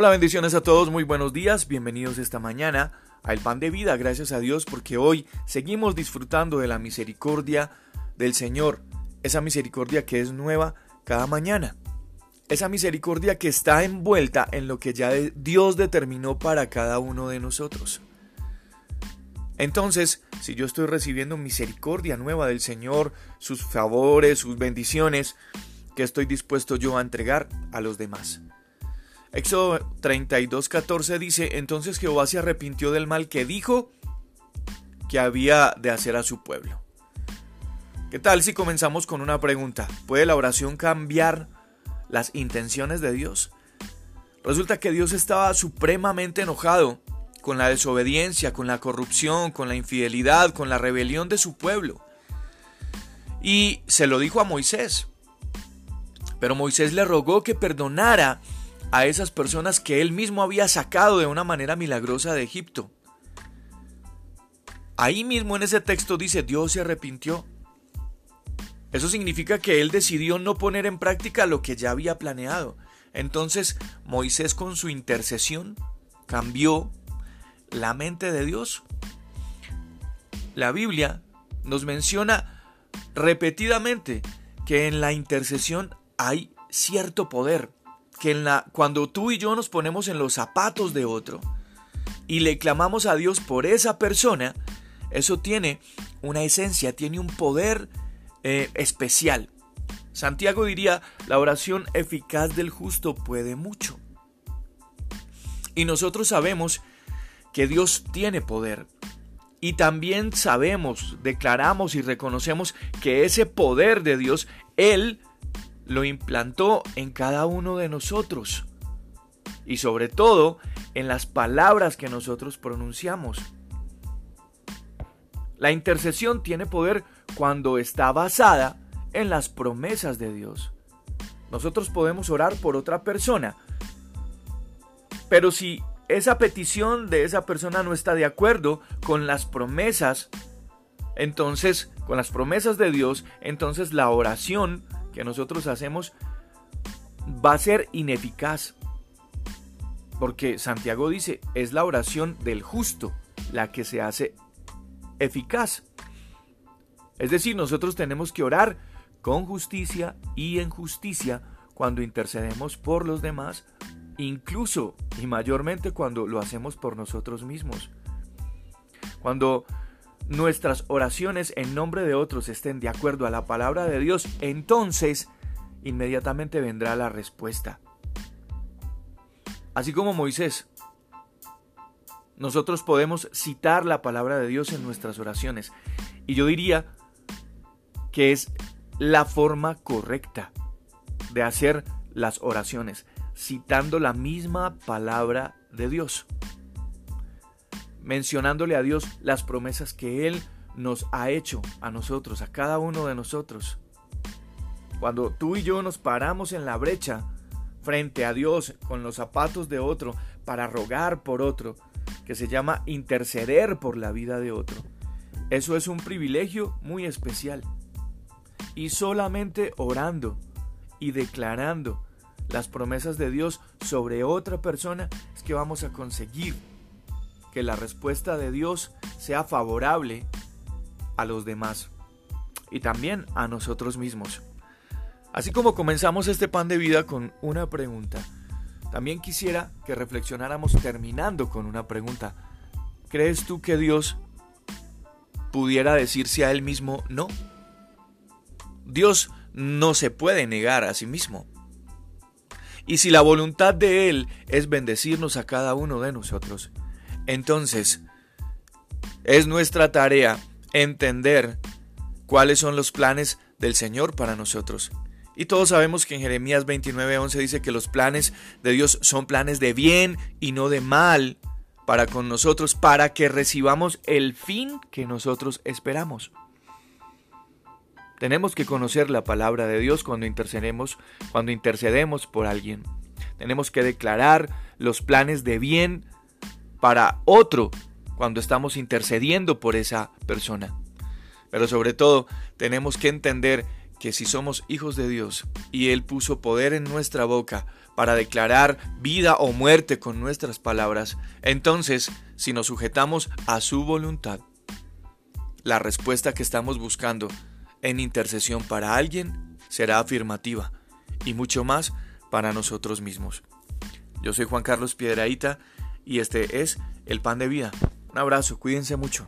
Hola, bendiciones a todos, muy buenos días, bienvenidos esta mañana a El Pan de Vida, gracias a Dios porque hoy seguimos disfrutando de la misericordia del Señor, esa misericordia que es nueva cada mañana, esa misericordia que está envuelta en lo que ya Dios determinó para cada uno de nosotros. Entonces, si yo estoy recibiendo misericordia nueva del Señor, sus favores, sus bendiciones, que estoy dispuesto yo a entregar a los demás. Éxodo 32:14 dice, entonces Jehová se arrepintió del mal que dijo que había de hacer a su pueblo. ¿Qué tal si comenzamos con una pregunta? ¿Puede la oración cambiar las intenciones de Dios? Resulta que Dios estaba supremamente enojado con la desobediencia, con la corrupción, con la infidelidad, con la rebelión de su pueblo. Y se lo dijo a Moisés. Pero Moisés le rogó que perdonara a esas personas que él mismo había sacado de una manera milagrosa de Egipto. Ahí mismo en ese texto dice Dios se arrepintió. Eso significa que él decidió no poner en práctica lo que ya había planeado. Entonces Moisés con su intercesión cambió la mente de Dios. La Biblia nos menciona repetidamente que en la intercesión hay cierto poder que en la, cuando tú y yo nos ponemos en los zapatos de otro y le clamamos a Dios por esa persona, eso tiene una esencia, tiene un poder eh, especial. Santiago diría, la oración eficaz del justo puede mucho. Y nosotros sabemos que Dios tiene poder. Y también sabemos, declaramos y reconocemos que ese poder de Dios, Él lo implantó en cada uno de nosotros y sobre todo en las palabras que nosotros pronunciamos. La intercesión tiene poder cuando está basada en las promesas de Dios. Nosotros podemos orar por otra persona, pero si esa petición de esa persona no está de acuerdo con las promesas, entonces, con las promesas de Dios, entonces la oración que nosotros hacemos va a ser ineficaz. Porque Santiago dice, es la oración del justo la que se hace eficaz. Es decir, nosotros tenemos que orar con justicia y en justicia cuando intercedemos por los demás, incluso y mayormente cuando lo hacemos por nosotros mismos. Cuando nuestras oraciones en nombre de otros estén de acuerdo a la palabra de Dios, entonces inmediatamente vendrá la respuesta. Así como Moisés, nosotros podemos citar la palabra de Dios en nuestras oraciones. Y yo diría que es la forma correcta de hacer las oraciones, citando la misma palabra de Dios mencionándole a Dios las promesas que Él nos ha hecho a nosotros, a cada uno de nosotros. Cuando tú y yo nos paramos en la brecha frente a Dios con los zapatos de otro para rogar por otro, que se llama interceder por la vida de otro, eso es un privilegio muy especial. Y solamente orando y declarando las promesas de Dios sobre otra persona es que vamos a conseguir que la respuesta de Dios sea favorable a los demás y también a nosotros mismos. Así como comenzamos este pan de vida con una pregunta, también quisiera que reflexionáramos terminando con una pregunta. ¿Crees tú que Dios pudiera decirse a él mismo no? Dios no se puede negar a sí mismo. Y si la voluntad de Él es bendecirnos a cada uno de nosotros, entonces, es nuestra tarea entender cuáles son los planes del Señor para nosotros. Y todos sabemos que en Jeremías 29:11 dice que los planes de Dios son planes de bien y no de mal para con nosotros, para que recibamos el fin que nosotros esperamos. Tenemos que conocer la palabra de Dios cuando intercedemos, cuando intercedemos por alguien. Tenemos que declarar los planes de bien para otro cuando estamos intercediendo por esa persona. Pero sobre todo tenemos que entender que si somos hijos de Dios y Él puso poder en nuestra boca para declarar vida o muerte con nuestras palabras, entonces, si nos sujetamos a su voluntad, la respuesta que estamos buscando en intercesión para alguien será afirmativa y mucho más para nosotros mismos. Yo soy Juan Carlos Piedraíta y este es El Pan de Vida. Un abrazo, cuídense mucho.